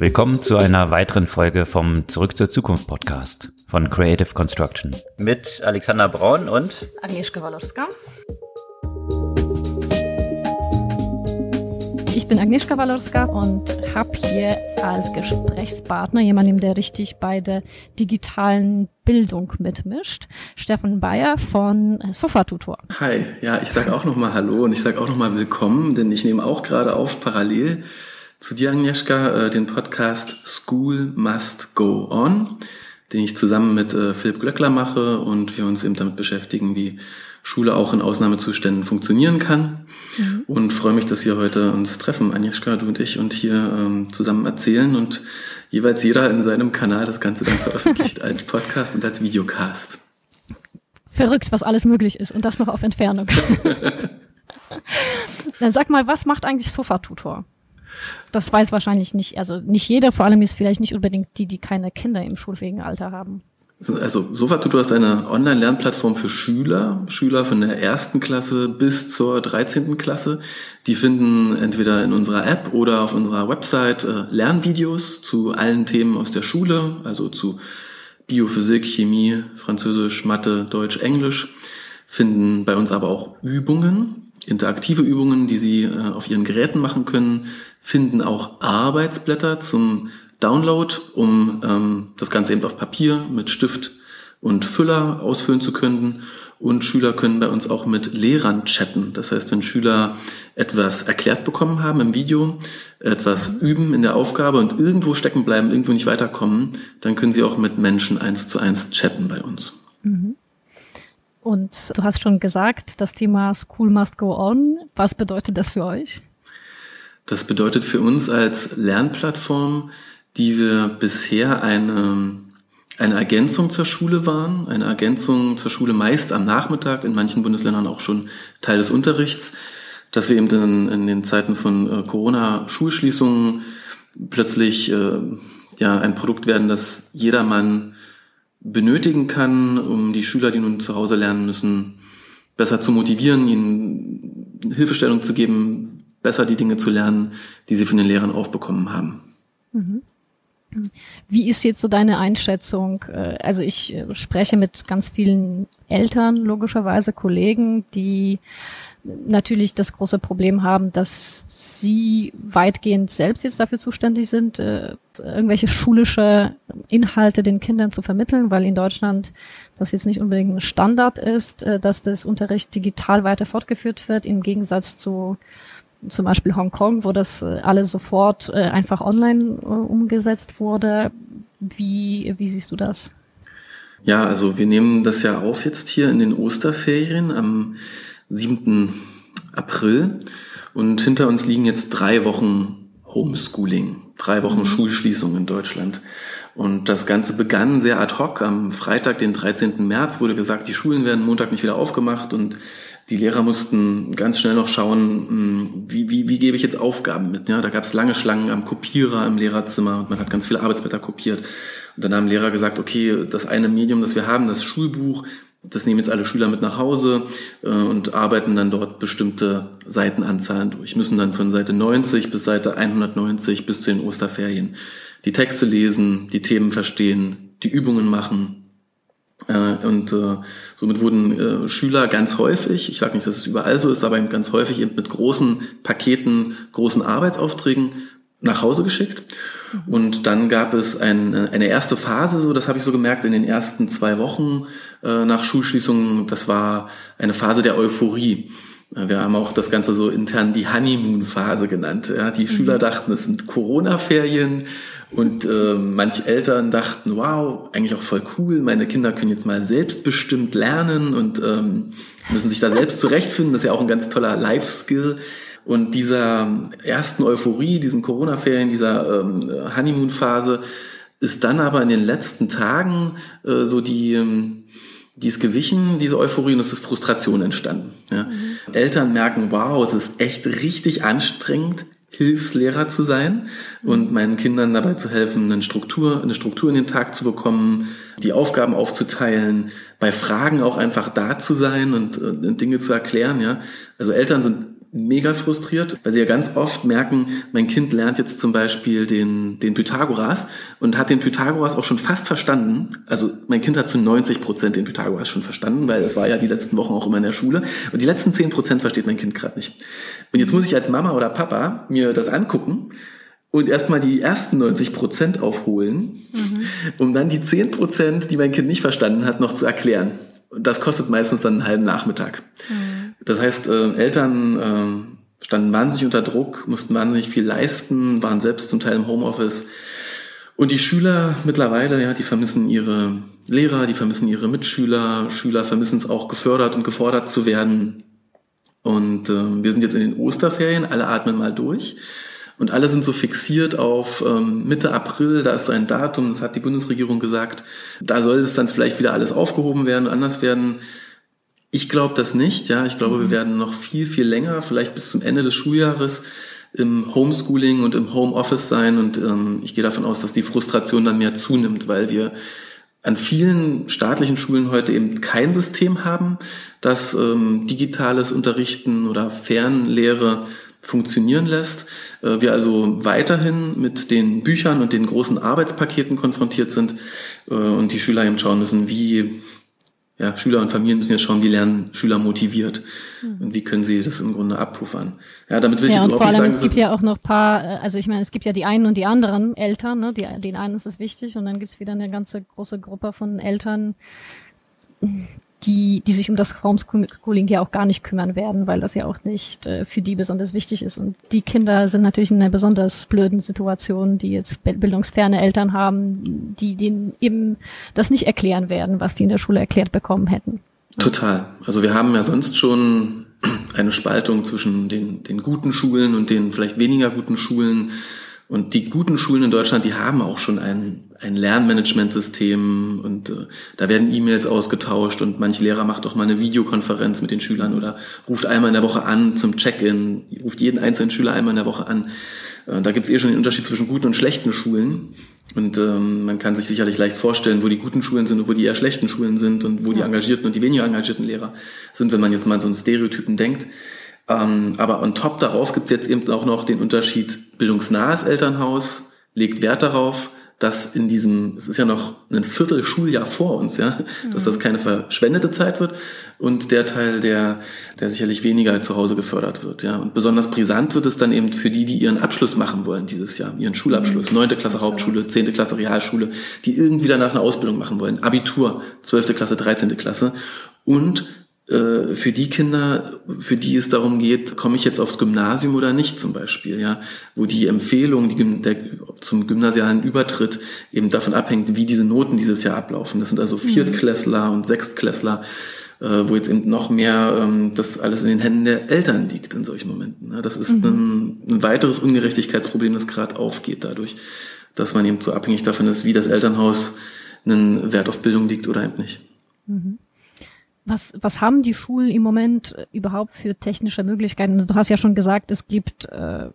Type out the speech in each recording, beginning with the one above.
Willkommen zu einer weiteren Folge vom Zurück zur Zukunft Podcast von Creative Construction. Mit Alexander Braun und Agnieszka Walorska. Ich bin Agnieszka Walorska und habe hier als Gesprächspartner jemanden, der richtig bei der digitalen Bildung mitmischt. Stefan Bayer von Sofatutor. Hi, ja, ich sage auch nochmal Hallo und ich sage auch nochmal Willkommen, denn ich nehme auch gerade auf parallel zu dir, Agnieszka, äh, den Podcast School Must Go On, den ich zusammen mit äh, Philipp Glöckler mache und wir uns eben damit beschäftigen, wie Schule auch in Ausnahmezuständen funktionieren kann. Mhm. Und freue mich, dass wir heute uns treffen, Agnieszka, du und ich, und hier ähm, zusammen erzählen und jeweils jeder in seinem Kanal das Ganze dann veröffentlicht als Podcast und als Videocast. Verrückt, was alles möglich ist und das noch auf Entfernung. dann sag mal, was macht eigentlich Sofa-Tutor? Das weiß wahrscheinlich nicht, also nicht jeder, vor allem ist vielleicht nicht unbedingt die, die keine Kinder im schulfähigen Alter haben. Also Sofatutor ist eine Online-Lernplattform für Schüler, Schüler von der ersten Klasse bis zur 13. Klasse. Die finden entweder in unserer App oder auf unserer Website äh, Lernvideos zu allen Themen aus der Schule, also zu Biophysik, Chemie, Französisch, Mathe, Deutsch, Englisch, finden bei uns aber auch Übungen, interaktive Übungen, die sie äh, auf ihren Geräten machen können, finden auch Arbeitsblätter zum Download, um ähm, das Ganze eben auf Papier mit Stift und Füller ausfüllen zu können. Und Schüler können bei uns auch mit Lehrern chatten. Das heißt, wenn Schüler etwas erklärt bekommen haben im Video, etwas üben in der Aufgabe und irgendwo stecken bleiben, irgendwo nicht weiterkommen, dann können sie auch mit Menschen eins zu eins chatten bei uns. Mhm. Und du hast schon gesagt, das Thema School must go on. Was bedeutet das für euch? Das bedeutet für uns als Lernplattform, die wir bisher eine, eine Ergänzung zur Schule waren, eine Ergänzung zur Schule meist am Nachmittag, in manchen Bundesländern auch schon Teil des Unterrichts, dass wir eben in, in den Zeiten von äh, Corona-Schulschließungen plötzlich äh, ja ein Produkt werden, das jedermann benötigen kann, um die Schüler, die nun zu Hause lernen müssen, besser zu motivieren, ihnen Hilfestellung zu geben, besser die Dinge zu lernen, die sie von den Lehrern aufbekommen haben. Mhm. Wie ist jetzt so deine Einschätzung? Äh, also ich äh, spreche mit ganz vielen Eltern, logischerweise Kollegen, die natürlich das große Problem haben, dass sie weitgehend selbst jetzt dafür zuständig sind, äh, irgendwelche schulische Inhalte den Kindern zu vermitteln, weil in Deutschland das jetzt nicht unbedingt ein Standard ist, dass das Unterricht digital weiter fortgeführt wird, im Gegensatz zu zum Beispiel Hongkong, wo das äh, alles sofort äh, einfach online äh, umgesetzt wurde. Wie, wie siehst du das? Ja, also wir nehmen das ja auf jetzt hier in den Osterferien am 7. April und hinter uns liegen jetzt drei Wochen Homeschooling, drei Wochen mhm. Schulschließung in Deutschland. Und das Ganze begann sehr ad hoc. Am Freitag, den 13. März, wurde gesagt, die Schulen werden Montag nicht wieder aufgemacht und die Lehrer mussten ganz schnell noch schauen, hm, wie, wie, wie gebe ich jetzt Aufgaben mit. Ja, da gab es lange Schlangen am Kopierer im Lehrerzimmer und man hat ganz viele Arbeitsblätter kopiert. Und dann haben Lehrer gesagt, okay, das eine Medium, das wir haben, das Schulbuch, das nehmen jetzt alle Schüler mit nach Hause äh, und arbeiten dann dort bestimmte Seitenanzahlen durch, müssen dann von Seite 90 bis Seite 190 bis zu den Osterferien die Texte lesen, die Themen verstehen, die Übungen machen äh, und äh, somit wurden äh, Schüler ganz häufig, ich sage nicht, dass es überall so ist, aber ganz häufig eben mit großen Paketen, großen Arbeitsaufträgen nach Hause geschickt. Mhm. Und dann gab es ein, eine erste Phase, so das habe ich so gemerkt, in den ersten zwei Wochen äh, nach Schulschließung, das war eine Phase der Euphorie. Wir haben auch das Ganze so intern die Honeymoon-Phase genannt. Ja, die mhm. Schüler dachten, es sind Corona-Ferien und äh, manche Eltern dachten, wow, eigentlich auch voll cool, meine Kinder können jetzt mal selbstbestimmt lernen und ähm, müssen sich da selbst zurechtfinden. Das ist ja auch ein ganz toller Life-Skill. Und dieser ersten Euphorie, diesen Corona-Ferien, dieser ähm, Honeymoon-Phase, ist dann aber in den letzten Tagen äh, so die, ähm, die ist gewichen, diese Euphorie, und es ist Frustration entstanden. Ja. Mhm. Eltern merken, wow, es ist echt richtig anstrengend, Hilfslehrer zu sein und meinen Kindern dabei zu helfen, eine Struktur, eine Struktur in den Tag zu bekommen, die Aufgaben aufzuteilen, bei Fragen auch einfach da zu sein und, und Dinge zu erklären, ja. Also Eltern sind mega frustriert, weil sie ja ganz oft merken, mein Kind lernt jetzt zum Beispiel den, den Pythagoras und hat den Pythagoras auch schon fast verstanden. Also mein Kind hat zu 90 Prozent den Pythagoras schon verstanden, weil es war ja die letzten Wochen auch immer in der Schule. Und die letzten 10 Prozent versteht mein Kind gerade nicht. Und jetzt muss ich als Mama oder Papa mir das angucken und erstmal die ersten 90 Prozent aufholen, mhm. um dann die 10 Prozent, die mein Kind nicht verstanden hat, noch zu erklären. Und das kostet meistens dann einen halben Nachmittag. Mhm. Das heißt, äh, Eltern äh, standen wahnsinnig unter Druck, mussten wahnsinnig viel leisten, waren selbst zum Teil im Homeoffice. Und die Schüler mittlerweile, ja, die vermissen ihre Lehrer, die vermissen ihre Mitschüler, Schüler vermissen es auch gefördert und gefordert zu werden. Und äh, wir sind jetzt in den Osterferien, alle atmen mal durch. Und alle sind so fixiert auf ähm, Mitte April, da ist so ein Datum, das hat die Bundesregierung gesagt, da soll es dann vielleicht wieder alles aufgehoben werden, anders werden. Ich glaube das nicht, ja. Ich glaube, wir mhm. werden noch viel, viel länger, vielleicht bis zum Ende des Schuljahres im Homeschooling und im Homeoffice sein. Und ähm, ich gehe davon aus, dass die Frustration dann mehr zunimmt, weil wir an vielen staatlichen Schulen heute eben kein System haben, das ähm, digitales Unterrichten oder Fernlehre funktionieren lässt. Äh, wir also weiterhin mit den Büchern und den großen Arbeitspaketen konfrontiert sind äh, und die Schüler eben schauen müssen, wie ja, Schüler und Familien müssen jetzt schauen, wie lernen Schüler motiviert mhm. und wie können sie das im Grunde abpuffern. Ja, damit will ich ja, jetzt und vor allem, sagen, es gibt ja auch noch paar, äh, also ich meine, es gibt ja die einen und die anderen Eltern, ne? die, den einen ist es wichtig und dann gibt es wieder eine ganze große Gruppe von Eltern, die, die sich um das Homeschooling ja auch gar nicht kümmern werden, weil das ja auch nicht äh, für die besonders wichtig ist. Und die Kinder sind natürlich in einer besonders blöden Situation, die jetzt bildungsferne Eltern haben, die denen eben das nicht erklären werden, was die in der Schule erklärt bekommen hätten. Total. Also wir haben ja sonst schon eine Spaltung zwischen den, den guten Schulen und den vielleicht weniger guten Schulen. Und die guten Schulen in Deutschland, die haben auch schon ein, ein Lernmanagementsystem und äh, da werden E-Mails ausgetauscht und manche Lehrer macht auch mal eine Videokonferenz mit den Schülern oder ruft einmal in der Woche an zum Check-in, ruft jeden einzelnen Schüler einmal in der Woche an. Äh, da gibt es eh schon den Unterschied zwischen guten und schlechten Schulen. Und ähm, man kann sich sicherlich leicht vorstellen, wo die guten Schulen sind und wo die eher schlechten Schulen sind und wo die engagierten und die weniger engagierten Lehrer sind, wenn man jetzt mal so einen Stereotypen denkt. Ähm, aber on top darauf gibt es jetzt eben auch noch den Unterschied bildungsnahes Elternhaus, legt Wert darauf, dass in diesem, es ist ja noch ein Viertel Schuljahr vor uns, ja, dass das mhm. keine verschwendete Zeit wird und der Teil, der, der sicherlich weniger zu Hause gefördert wird, ja. Und besonders brisant wird es dann eben für die, die ihren Abschluss machen wollen dieses Jahr, ihren Schulabschluss, mhm. neunte Klasse Hauptschule, zehnte Klasse Realschule, die irgendwie danach eine Ausbildung machen wollen, Abitur, zwölfte Klasse, dreizehnte Klasse und für die Kinder, für die es darum geht, komme ich jetzt aufs Gymnasium oder nicht zum Beispiel, ja, wo die Empfehlung die, der, zum gymnasialen Übertritt eben davon abhängt, wie diese Noten dieses Jahr ablaufen. Das sind also mhm. Viertklässler und Sechstklässler, äh, wo jetzt eben noch mehr ähm, das alles in den Händen der Eltern liegt in solchen Momenten. Ja. Das ist mhm. ein, ein weiteres Ungerechtigkeitsproblem, das gerade aufgeht dadurch, dass man eben so abhängig davon ist, wie das Elternhaus einen Wert auf Bildung liegt oder eben nicht. Mhm. Was, was haben die Schulen im Moment äh, überhaupt für technische Möglichkeiten? Also du hast ja schon gesagt, es gibt äh,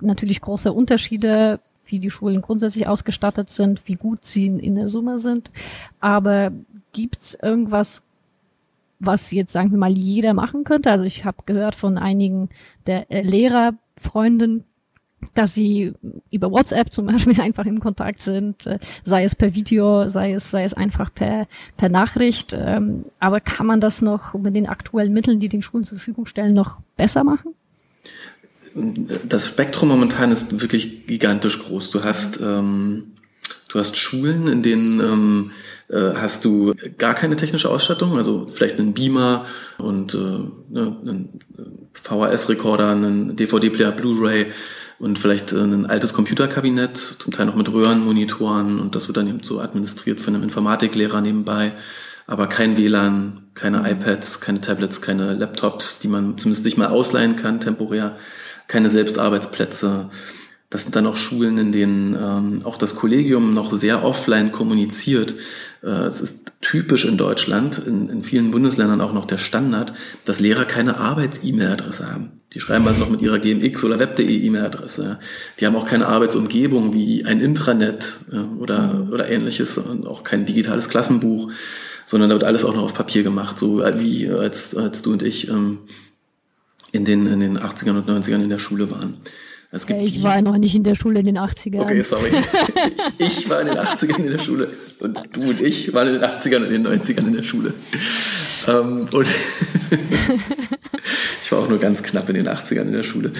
natürlich große Unterschiede, wie die Schulen grundsätzlich ausgestattet sind, wie gut sie in, in der Summe sind. Aber gibt's irgendwas, was jetzt, sagen wir mal, jeder machen könnte? Also ich habe gehört von einigen der äh, Lehrerfreunden, dass sie über WhatsApp zum Beispiel einfach im Kontakt sind, äh, sei es per Video, sei es, sei es einfach per, per Nachricht. Ähm, aber kann man das noch mit den aktuellen Mitteln, die den Schulen zur Verfügung stellen, noch besser machen? Das Spektrum momentan ist wirklich gigantisch groß. Du hast, ähm, du hast Schulen, in denen ähm, äh, hast du gar keine technische Ausstattung, also vielleicht einen Beamer und äh, ne, einen VHS-Rekorder, einen DVD-Player, Blu-ray und vielleicht äh, ein altes Computerkabinett, zum Teil noch mit Röhrenmonitoren und das wird dann eben so administriert von einem Informatiklehrer nebenbei. Aber kein WLAN, keine mhm. iPads, keine Tablets, keine Laptops, die man zumindest nicht mal ausleihen kann, temporär, keine Selbstarbeitsplätze. Das sind dann auch Schulen, in denen ähm, auch das Kollegium noch sehr offline kommuniziert. Äh, es ist typisch in Deutschland, in, in vielen Bundesländern auch noch der Standard, dass Lehrer keine Arbeits-E-Mail-Adresse haben. Die schreiben also noch mit ihrer GMX oder Web.de E-Mail-Adresse. Die haben auch keine Arbeitsumgebung wie ein Intranet oder, mhm. oder ähnliches und auch kein digitales Klassenbuch, sondern da wird alles auch noch auf Papier gemacht, so wie als, als du und ich ähm, in den, in den 80ern und 90ern in der Schule waren. Es gibt ich war noch nicht in der Schule in den 80ern. Okay, sorry. Ich, ich war in den 80ern in der Schule und du und ich waren in den 80ern und in den 90ern in der Schule. Ähm, und ich war auch nur ganz knapp in den 80ern in der Schule.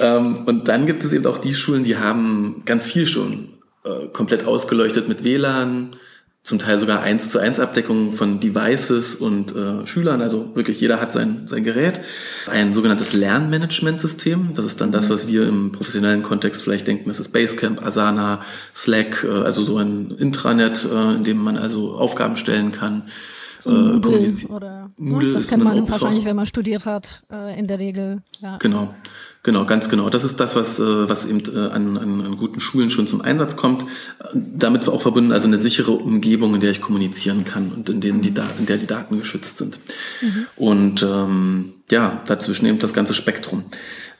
Ähm, und dann gibt es eben auch die Schulen, die haben ganz viel schon äh, komplett ausgeleuchtet mit WLAN, zum Teil sogar eins zu eins Abdeckung von Devices und äh, Schülern. Also wirklich jeder hat sein, sein Gerät. Ein sogenanntes Lernmanagementsystem. Das ist dann das, was wir im professionellen Kontext vielleicht denken. Das ist Basecamp, Asana, Slack, äh, also so ein Intranet, äh, in dem man also Aufgaben stellen kann. So Moodle oder Moodle das kennt man wahrscheinlich, wenn man studiert hat, äh, in der Regel. Ja. Genau. Genau, ganz genau. Das ist das, was, äh, was eben äh, an, an, guten Schulen schon zum Einsatz kommt. Damit auch verbunden, also eine sichere Umgebung, in der ich kommunizieren kann und in, denen die in der die Daten geschützt sind. Mhm. Und ähm, ja, dazwischen eben das ganze Spektrum.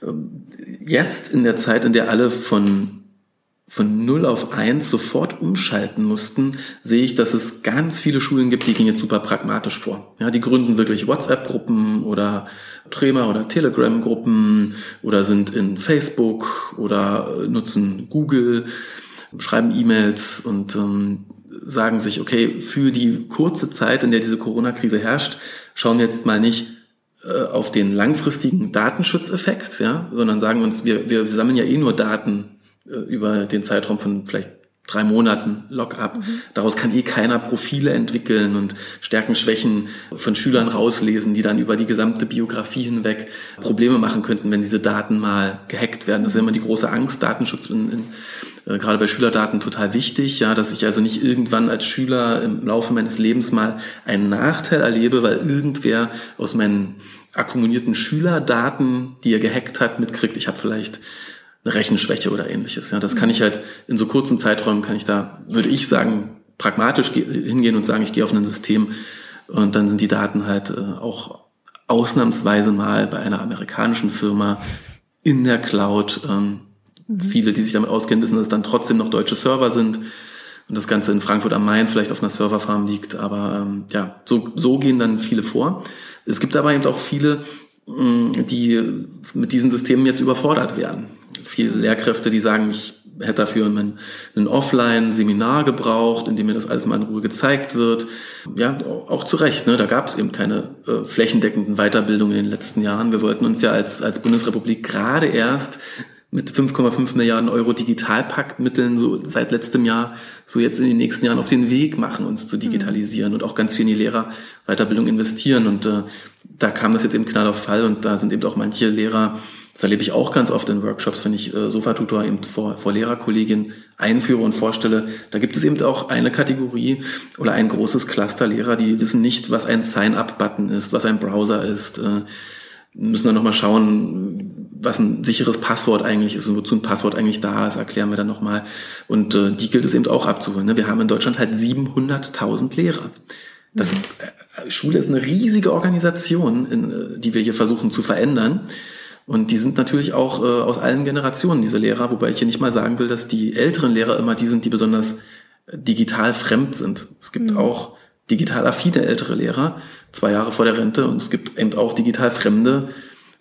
Ähm, jetzt in der Zeit, in der alle von von 0 auf 1 sofort umschalten mussten, sehe ich, dass es ganz viele Schulen gibt, die gehen jetzt super pragmatisch vor. Ja, die gründen wirklich WhatsApp-Gruppen oder Trema- oder Telegram-Gruppen oder sind in Facebook oder nutzen Google, schreiben E-Mails und ähm, sagen sich, okay, für die kurze Zeit, in der diese Corona-Krise herrscht, schauen wir jetzt mal nicht äh, auf den langfristigen Datenschutzeffekt, ja, sondern sagen uns, wir, wir sammeln ja eh nur Daten über den Zeitraum von vielleicht drei Monaten Lockup. Mhm. Daraus kann eh keiner Profile entwickeln und Stärken, Schwächen von Schülern rauslesen, die dann über die gesamte Biografie hinweg Probleme machen könnten, wenn diese Daten mal gehackt werden. Das ist immer die große Angst. Datenschutz in, in, äh, gerade bei Schülerdaten total wichtig, ja, dass ich also nicht irgendwann als Schüler im Laufe meines Lebens mal einen Nachteil erlebe, weil irgendwer aus meinen akkumulierten Schülerdaten, die er gehackt hat, mitkriegt, ich habe vielleicht eine Rechenschwäche oder ähnliches. Ja, das kann ich halt in so kurzen Zeiträumen kann ich da, würde ich sagen, pragmatisch hingehen und sagen, ich gehe auf ein System und dann sind die Daten halt äh, auch ausnahmsweise mal bei einer amerikanischen Firma in der Cloud. Ähm, mhm. Viele, die sich damit auskennen, wissen, dass es dann trotzdem noch deutsche Server sind und das Ganze in Frankfurt am Main vielleicht auf einer Serverfarm liegt. Aber ähm, ja, so, so gehen dann viele vor. Es gibt aber eben auch viele, die mit diesen Systemen jetzt überfordert werden. Viele Lehrkräfte, die sagen, ich hätte dafür ein, ein Offline-Seminar gebraucht, in dem mir das alles mal in Ruhe gezeigt wird. Ja, auch zu Recht. Ne? Da gab es eben keine äh, flächendeckenden Weiterbildungen in den letzten Jahren. Wir wollten uns ja als, als Bundesrepublik gerade erst mit 5,5 Milliarden Euro Digitalpaktmitteln so seit letztem Jahr so jetzt in den nächsten Jahren auf den Weg machen, uns zu digitalisieren mhm. und auch ganz viel in die Lehrerweiterbildung investieren. Und äh, da kam das jetzt eben knall auf Fall und da sind eben auch manche Lehrer, das erlebe ich auch ganz oft in Workshops, wenn ich äh, Sofatutor eben vor, vor Lehrerkollegien einführe und vorstelle. Da gibt es eben auch eine Kategorie oder ein großes Cluster Lehrer, die wissen nicht, was ein Sign-up-Button ist, was ein Browser ist. Äh, müssen dann nochmal schauen, was ein sicheres Passwort eigentlich ist und wozu ein Passwort eigentlich da ist, erklären wir dann nochmal. Und äh, die gilt es eben auch abzuholen. Ne? Wir haben in Deutschland halt 700.000 Lehrer. Das äh, Schule ist eine riesige Organisation, in, äh, die wir hier versuchen zu verändern. Und die sind natürlich auch äh, aus allen Generationen, diese Lehrer, wobei ich hier nicht mal sagen will, dass die älteren Lehrer immer die sind, die besonders äh, digital fremd sind. Es gibt mhm. auch digital affine ältere Lehrer, zwei Jahre vor der Rente, und es gibt eben auch digital fremde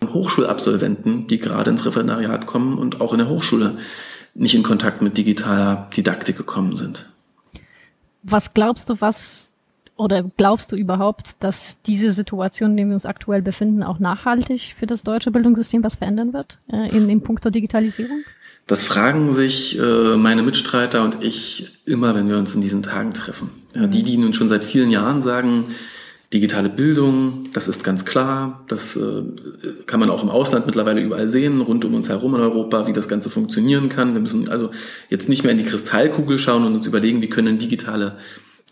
Hochschulabsolventen, die gerade ins Referendariat kommen und auch in der Hochschule nicht in Kontakt mit digitaler Didaktik gekommen sind. Was glaubst du, was oder glaubst du überhaupt, dass diese Situation, in der wir uns aktuell befinden, auch nachhaltig für das deutsche Bildungssystem was verändern wird äh, in, in puncto Digitalisierung? Das fragen sich äh, meine Mitstreiter und ich immer, wenn wir uns in diesen Tagen treffen. Ja, die, die nun schon seit vielen Jahren sagen, digitale Bildung, das ist ganz klar, das äh, kann man auch im Ausland mittlerweile überall sehen, rund um uns herum in Europa, wie das Ganze funktionieren kann. Wir müssen also jetzt nicht mehr in die Kristallkugel schauen und uns überlegen, wie können digitale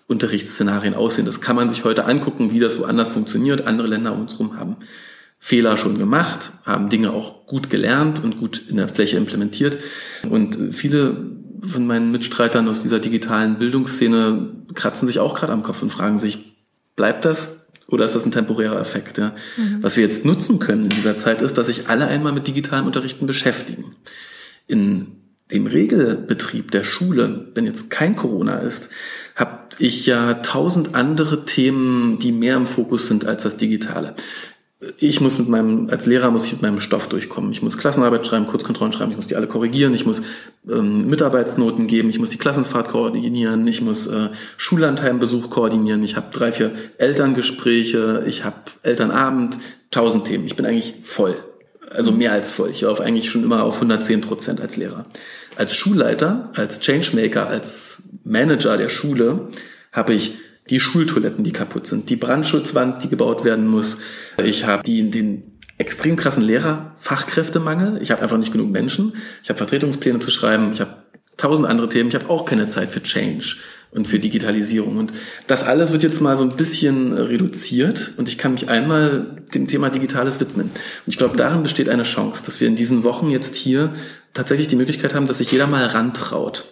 Unterrichtsszenarien aussehen. Das kann man sich heute angucken, wie das woanders funktioniert. Andere Länder um uns herum haben Fehler schon gemacht, haben Dinge auch gut gelernt und gut in der Fläche implementiert. Und viele von meinen Mitstreitern aus dieser digitalen Bildungsszene kratzen sich auch gerade am Kopf und fragen sich, bleibt das oder ist das ein temporärer Effekt? Ja? Mhm. Was wir jetzt nutzen können in dieser Zeit ist, dass sich alle einmal mit digitalen Unterrichten beschäftigen. In dem Regelbetrieb der Schule, wenn jetzt kein Corona ist, habe ich ja tausend andere Themen, die mehr im Fokus sind als das Digitale. ich muss mit meinem, als Lehrer muss ich mit meinem Stoff durchkommen. Ich muss Klassenarbeit schreiben, Kurzkontrollen schreiben, ich muss die alle korrigieren, ich muss ähm, Mitarbeitsnoten geben, ich muss die Klassenfahrt koordinieren, ich muss äh, Schullandheimbesuch koordinieren, ich habe drei, vier Elterngespräche, ich habe Elternabend, tausend Themen. Ich bin eigentlich voll. Also mehr als voll. Ich laufe eigentlich schon immer auf 110 Prozent als Lehrer. Als Schulleiter, als Changemaker, als Manager der Schule habe ich die Schultoiletten, die kaputt sind, die Brandschutzwand, die gebaut werden muss. Ich habe die, den extrem krassen Lehrerfachkräftemangel. Ich habe einfach nicht genug Menschen. Ich habe Vertretungspläne zu schreiben. Ich habe tausend andere Themen. Ich habe auch keine Zeit für Change und für Digitalisierung. Und das alles wird jetzt mal so ein bisschen reduziert und ich kann mich einmal dem Thema Digitales widmen. Und ich glaube, darin besteht eine Chance, dass wir in diesen Wochen jetzt hier tatsächlich die Möglichkeit haben, dass sich jeder mal rantraut.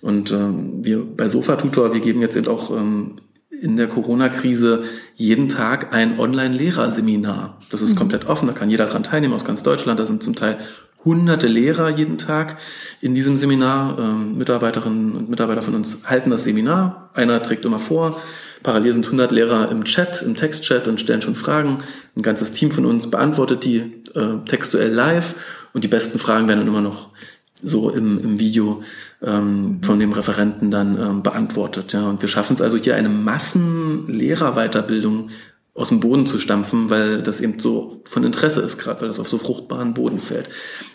Und ähm, wir bei Sofa Tutor, wir geben jetzt eben auch ähm, in der Corona-Krise jeden Tag ein Online-Lehrerseminar. Das ist mhm. komplett offen, da kann jeder dran teilnehmen aus ganz Deutschland. Da sind zum Teil hunderte Lehrer jeden Tag in diesem Seminar. Ähm, Mitarbeiterinnen und Mitarbeiter von uns halten das Seminar. Einer trägt immer vor. Parallel sind 100 Lehrer im Chat, im Textchat und stellen schon Fragen. Ein ganzes Team von uns beantwortet die äh, textuell live und die besten Fragen werden dann immer noch so im, im Video ähm, von dem Referenten dann ähm, beantwortet. Ja. Und wir schaffen es also hier eine Massenlehrerweiterbildung aus dem Boden zu stampfen, weil das eben so von Interesse ist, gerade weil das auf so fruchtbaren Boden fällt.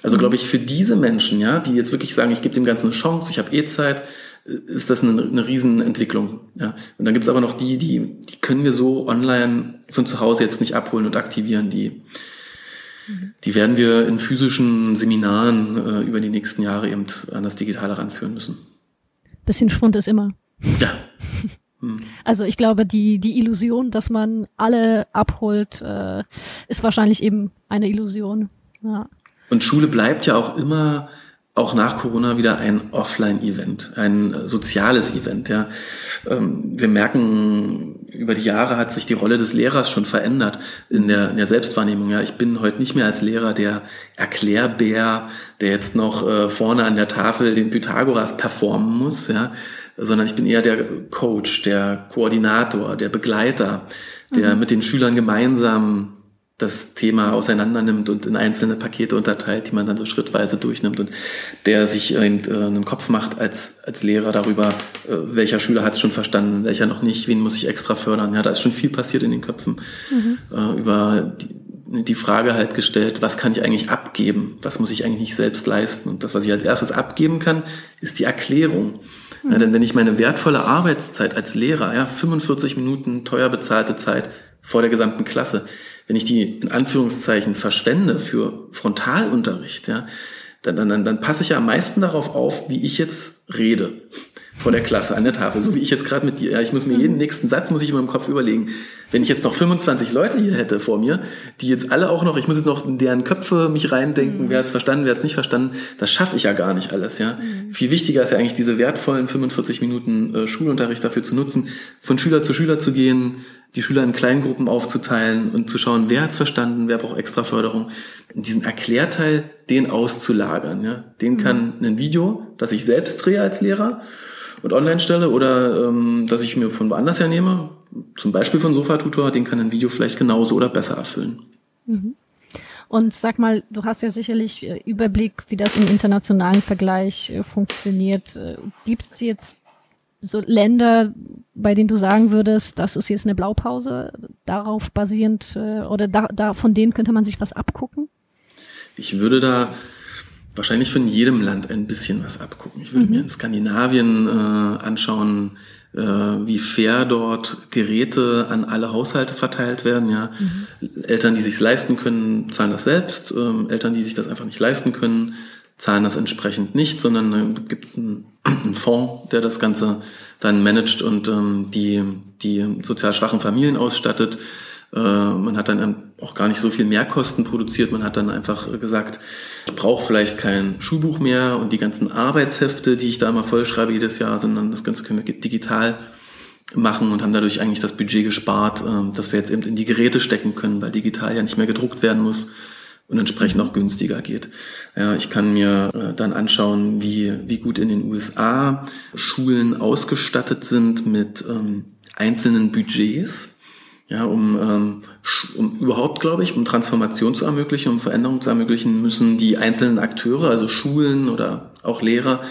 Also glaube ich, für diese Menschen, ja, die jetzt wirklich sagen, ich gebe dem Ganzen eine Chance, ich habe eh Zeit, äh, ist das eine, eine Riesenentwicklung. Ja. Und dann gibt's aber noch die, die, die können wir so online von zu Hause jetzt nicht abholen und aktivieren, die die werden wir in physischen Seminaren äh, über die nächsten Jahre eben an das Digitale ranführen müssen. Bisschen Schwund ist immer. Ja. Hm. Also ich glaube, die, die Illusion, dass man alle abholt, äh, ist wahrscheinlich eben eine Illusion. Ja. Und Schule bleibt ja auch immer auch nach Corona wieder ein Offline-Event, ein äh, soziales Event. Ja. Ähm, wir merken, über die Jahre hat sich die Rolle des Lehrers schon verändert in der, in der Selbstwahrnehmung. Ja. Ich bin heute nicht mehr als Lehrer der Erklärbär, der jetzt noch äh, vorne an der Tafel den Pythagoras performen muss, ja, sondern ich bin eher der Coach, der Koordinator, der Begleiter, der mhm. mit den Schülern gemeinsam das Thema auseinander nimmt und in einzelne Pakete unterteilt, die man dann so schrittweise durchnimmt und der sich äh, einen Kopf macht als, als Lehrer darüber, äh, welcher Schüler hat es schon verstanden, welcher noch nicht, wen muss ich extra fördern. Ja, da ist schon viel passiert in den Köpfen. Mhm. Äh, über die, die Frage halt gestellt, was kann ich eigentlich abgeben? Was muss ich eigentlich nicht selbst leisten? Und das, was ich als erstes abgeben kann, ist die Erklärung. Mhm. Ja, denn wenn ich meine wertvolle Arbeitszeit als Lehrer, ja, 45 Minuten teuer bezahlte Zeit vor der gesamten Klasse, wenn ich die in Anführungszeichen verschwende für Frontalunterricht, ja, dann, dann, dann passe ich ja am meisten darauf auf, wie ich jetzt rede vor der Klasse an der Tafel, so wie ich jetzt gerade mit dir. Ja, ich muss mir jeden mhm. nächsten Satz muss ich in meinem Kopf überlegen. Wenn ich jetzt noch 25 Leute hier hätte vor mir, die jetzt alle auch noch, ich muss jetzt noch in deren Köpfe mich reindenken, mhm. wer hat's verstanden, wer hat's nicht verstanden, das schaffe ich ja gar nicht alles. Ja, mhm. viel wichtiger ist ja eigentlich diese wertvollen 45 Minuten äh, Schulunterricht dafür zu nutzen, von Schüler zu Schüler zu gehen, die Schüler in Kleingruppen aufzuteilen und zu schauen, wer hat's verstanden, wer braucht extra Förderung. Und diesen Erklärteil, den auszulagern. Ja, den mhm. kann ein Video, das ich selbst drehe als Lehrer und online stelle oder ähm, dass ich mir von woanders her nehme, zum Beispiel von Sofa-Tutor, den kann ein Video vielleicht genauso oder besser erfüllen. Mhm. Und sag mal, du hast ja sicherlich äh, Überblick, wie das im internationalen Vergleich äh, funktioniert. Äh, Gibt es jetzt so Länder, bei denen du sagen würdest, das ist jetzt eine Blaupause, darauf basierend oder da, da von denen könnte man sich was abgucken? Ich würde da wahrscheinlich von jedem Land ein bisschen was abgucken. Ich würde mhm. mir in Skandinavien äh, anschauen, äh, wie fair dort Geräte an alle Haushalte verteilt werden. Ja, mhm. Eltern, die sich leisten können, zahlen das selbst. Ähm, Eltern, die sich das einfach nicht leisten können, zahlen das entsprechend nicht, sondern äh, gibt es einen, einen Fonds, der das Ganze dann managt und ähm, die die sozial schwachen Familien ausstattet. Äh, man hat dann auch gar nicht so viel Mehrkosten produziert. Man hat dann einfach gesagt, ich brauche vielleicht kein Schulbuch mehr und die ganzen Arbeitshefte, die ich da immer vollschreibe jedes Jahr, sondern das Ganze können wir digital machen und haben dadurch eigentlich das Budget gespart, äh, dass wir jetzt eben in die Geräte stecken können, weil digital ja nicht mehr gedruckt werden muss und entsprechend auch günstiger geht. Ja, ich kann mir äh, dann anschauen, wie, wie gut in den USA Schulen ausgestattet sind mit ähm, einzelnen Budgets Ja, um, ähm, um überhaupt, glaube ich, um Transformation zu ermöglichen, um Veränderung zu ermöglichen, müssen die einzelnen Akteure, also Schulen oder auch Lehrer,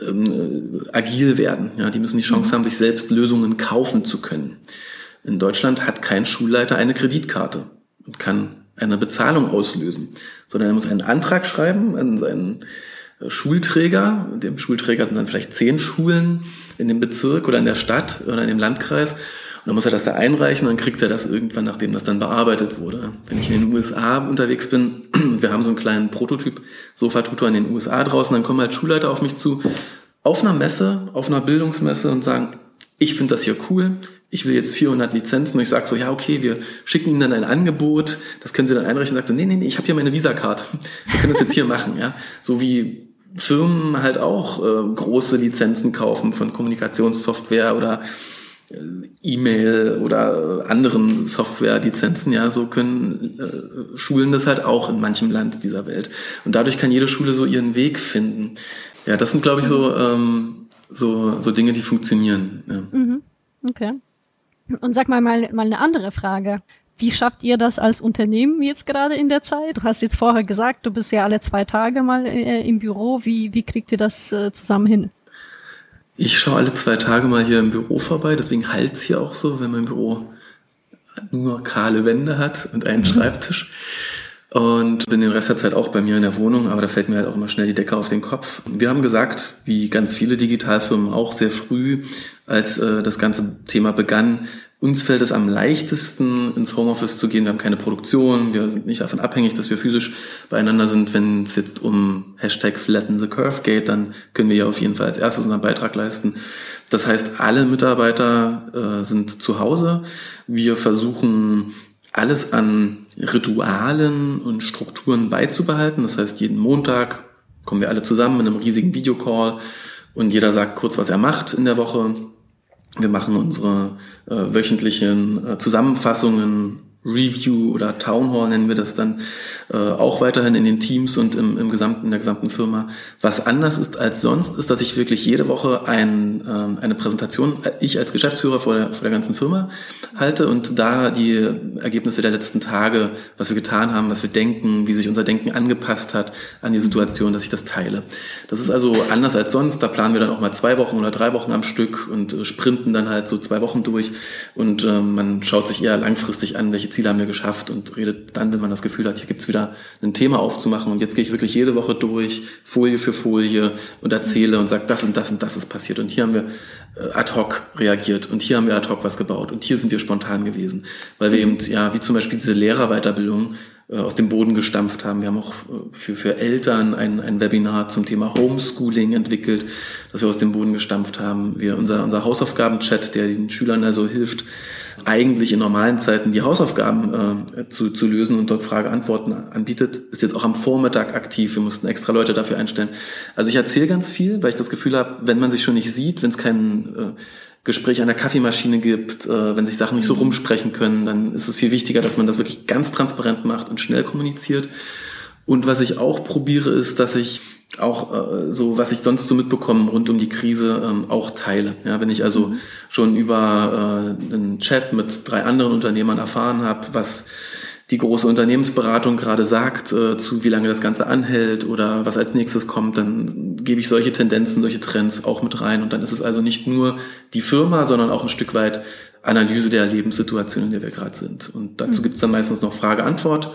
ähm, äh, agil werden. Ja, die müssen die Chance mhm. haben, sich selbst Lösungen kaufen zu können. In Deutschland hat kein Schulleiter eine Kreditkarte und kann eine Bezahlung auslösen, sondern er muss einen Antrag schreiben an seinen äh, Schulträger. Dem Schulträger sind dann vielleicht zehn Schulen in dem Bezirk oder in der Stadt oder in dem Landkreis dann muss er das da einreichen, dann kriegt er das irgendwann, nachdem das dann bearbeitet wurde. Wenn ich in den USA unterwegs bin, wir haben so einen kleinen Prototyp Sofa-Tutor in den USA draußen, dann kommen halt Schulleiter auf mich zu, auf einer Messe, auf einer Bildungsmesse und sagen, ich finde das hier cool, ich will jetzt 400 Lizenzen. Und ich sage so, ja okay, wir schicken Ihnen dann ein Angebot, das können Sie dann einreichen. Und sagt so, nee, nee, nee, ich habe hier meine Visa-Card, wir können das jetzt hier machen, ja, so wie Firmen halt auch äh, große Lizenzen kaufen von Kommunikationssoftware oder E-Mail oder anderen Software-Lizenzen, ja, so können äh, Schulen das halt auch in manchem Land dieser Welt. Und dadurch kann jede Schule so ihren Weg finden. Ja, das sind, glaube ich, so, ähm, so, so Dinge, die funktionieren. Ja. Mhm. Okay. Und sag mal, mal mal eine andere Frage. Wie schafft ihr das als Unternehmen jetzt gerade in der Zeit? Du hast jetzt vorher gesagt, du bist ja alle zwei Tage mal äh, im Büro. Wie, wie kriegt ihr das äh, zusammen hin? Ich schaue alle zwei Tage mal hier im Büro vorbei, deswegen halt's hier auch so, wenn mein Büro nur kahle Wände hat und einen mhm. Schreibtisch. Und bin den Rest der Zeit auch bei mir in der Wohnung, aber da fällt mir halt auch immer schnell die Decke auf den Kopf. Wir haben gesagt, wie ganz viele Digitalfirmen auch sehr früh, als äh, das ganze Thema begann, uns fällt es am leichtesten, ins Homeoffice zu gehen. Wir haben keine Produktion. Wir sind nicht davon abhängig, dass wir physisch beieinander sind. Wenn es jetzt um Hashtag Flatten the Curve geht, dann können wir ja auf jeden Fall als erstes unseren Beitrag leisten. Das heißt, alle Mitarbeiter äh, sind zu Hause. Wir versuchen alles an Ritualen und Strukturen beizubehalten. Das heißt, jeden Montag kommen wir alle zusammen in einem riesigen Videocall und jeder sagt kurz, was er macht in der Woche wir machen unsere äh, wöchentlichen äh, Zusammenfassungen Review oder Town Hall nennen wir das dann äh, auch weiterhin in den Teams und im, im gesamten, in der gesamten Firma. Was anders ist als sonst, ist, dass ich wirklich jede Woche ein, äh, eine Präsentation, äh, ich als Geschäftsführer vor der, vor der ganzen Firma halte und da die Ergebnisse der letzten Tage, was wir getan haben, was wir denken, wie sich unser Denken angepasst hat an die Situation, dass ich das teile. Das ist also anders als sonst. Da planen wir dann auch mal zwei Wochen oder drei Wochen am Stück und äh, sprinten dann halt so zwei Wochen durch und äh, man schaut sich eher langfristig an, welche Ziele haben wir geschafft und redet dann, wenn man das Gefühl hat, hier gibt's wieder ein Thema aufzumachen und jetzt gehe ich wirklich jede Woche durch, Folie für Folie und erzähle und sage, das und das und das ist passiert und hier haben wir äh, ad hoc reagiert und hier haben wir ad hoc was gebaut und hier sind wir spontan gewesen, weil wir eben, ja, wie zum Beispiel diese Lehrerweiterbildung äh, aus dem Boden gestampft haben. Wir haben auch äh, für, für Eltern ein, ein Webinar zum Thema Homeschooling entwickelt, das wir aus dem Boden gestampft haben. Wir, unser, unser Hausaufgaben-Chat, der den Schülern also hilft, eigentlich in normalen Zeiten die Hausaufgaben äh, zu, zu lösen und dort Frage-Antworten anbietet, ist jetzt auch am Vormittag aktiv. Wir mussten extra Leute dafür einstellen. Also ich erzähle ganz viel, weil ich das Gefühl habe, wenn man sich schon nicht sieht, wenn es kein äh, Gespräch an der Kaffeemaschine gibt, äh, wenn sich Sachen nicht so mhm. rumsprechen können, dann ist es viel wichtiger, dass man das wirklich ganz transparent macht und schnell kommuniziert. Und was ich auch probiere, ist, dass ich auch äh, so, was ich sonst so mitbekomme rund um die Krise, ähm, auch teile. Ja, wenn ich also mhm. schon über äh, einen Chat mit drei anderen Unternehmern erfahren habe, was die große Unternehmensberatung gerade sagt, äh, zu wie lange das Ganze anhält oder was als nächstes kommt, dann gebe ich solche Tendenzen, solche Trends auch mit rein. Und dann ist es also nicht nur die Firma, sondern auch ein Stück weit Analyse der Lebenssituation, in der wir gerade sind. Und dazu mhm. gibt es dann meistens noch Frage-Antwort.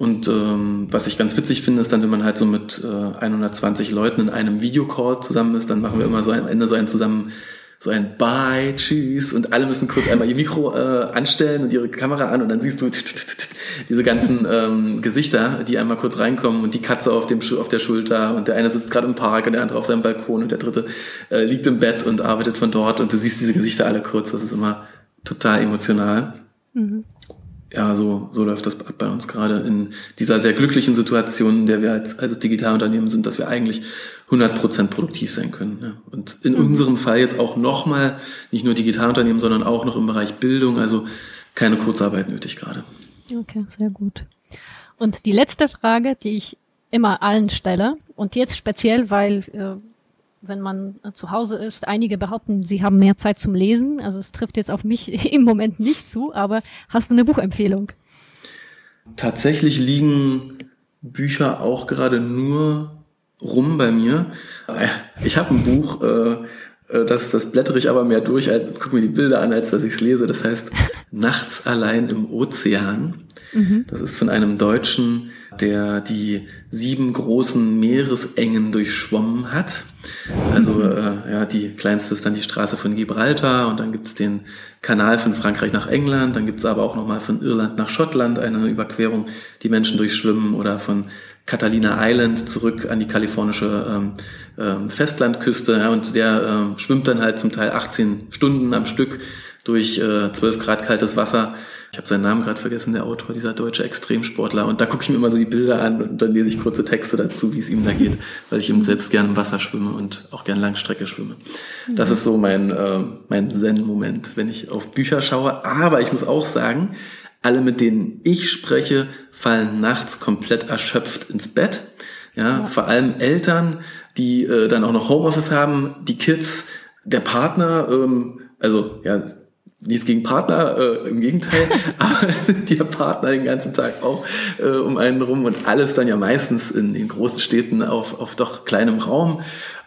Und ähm, was ich ganz witzig finde, ist dann, wenn man halt so mit äh, 120 Leuten in einem Videocall zusammen ist, dann machen wir immer so am Ende so ein zusammen so ein Bye, Tschüss und alle müssen kurz einmal ihr Mikro äh, anstellen und ihre Kamera an und dann siehst du diese ganzen ähm, Gesichter, die einmal kurz reinkommen und die Katze auf, dem, auf der Schulter und der eine sitzt gerade im Park und der andere auf seinem Balkon und der dritte äh, liegt im Bett und arbeitet von dort und du siehst diese Gesichter alle kurz. Das ist immer total emotional. Mhm ja, so, so läuft das bei uns gerade in dieser sehr glücklichen Situation, in der wir als, als Digitalunternehmen sind, dass wir eigentlich 100% produktiv sein können. Ja. Und in mhm. unserem Fall jetzt auch nochmal, nicht nur Digitalunternehmen, sondern auch noch im Bereich Bildung, also keine Kurzarbeit nötig gerade. Okay, sehr gut. Und die letzte Frage, die ich immer allen stelle, und jetzt speziell, weil äh, wenn man äh, zu Hause ist. Einige behaupten, sie haben mehr Zeit zum Lesen. Also es trifft jetzt auf mich im Moment nicht zu, aber hast du eine Buchempfehlung? Tatsächlich liegen Bücher auch gerade nur rum bei mir. Ich habe ein Buch, äh, äh, das, das blättere ich aber mehr durch, gucke mir die Bilder an, als dass ich es lese. Das heißt Nachts allein im Ozean. Mhm. Das ist von einem Deutschen, der die sieben großen Meeresengen durchschwommen hat. Also äh, ja, die kleinste ist dann die Straße von Gibraltar und dann gibt's den Kanal von Frankreich nach England, dann gibt's aber auch nochmal von Irland nach Schottland eine Überquerung, die Menschen durchschwimmen oder von Catalina Island zurück an die kalifornische ähm, ähm, Festlandküste. Ja, und der ähm, schwimmt dann halt zum Teil 18 Stunden am Stück durch äh, 12 Grad kaltes Wasser. Ich habe seinen Namen gerade vergessen, der Autor, dieser deutsche Extremsportler. Und da gucke ich mir immer so die Bilder an und dann lese ich kurze Texte dazu, wie es ihm da geht, weil ich eben selbst gern im Wasser schwimme und auch gern Langstrecke schwimme. Das ist so mein, äh, mein Zen-Moment, wenn ich auf Bücher schaue. Aber ich muss auch sagen, alle, mit denen ich spreche, fallen nachts komplett erschöpft ins Bett. Ja, ja. vor allem Eltern, die äh, dann auch noch Homeoffice haben, die Kids, der Partner, ähm, also ja, nichts gegen Partner, äh, im Gegenteil, aber der Partner den ganzen Tag auch äh, um einen rum und alles dann ja meistens in den großen Städten auf, auf doch kleinem Raum.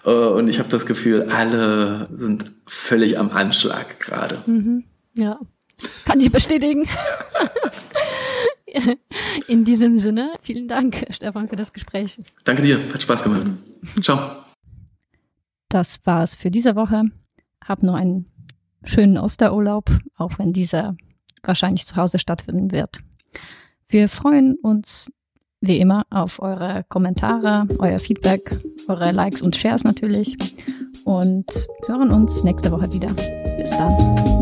Äh, und ich habe das Gefühl, alle sind völlig am Anschlag gerade. Mhm. Ja, kann ich bestätigen. In diesem Sinne, vielen Dank, Stefan, für das Gespräch. Danke dir, hat Spaß gemacht. Ciao. Das war's für diese Woche. Hab noch einen schönen Osterurlaub, auch wenn dieser wahrscheinlich zu Hause stattfinden wird. Wir freuen uns wie immer auf eure Kommentare, euer Feedback, eure Likes und Shares natürlich und hören uns nächste Woche wieder. Bis dann.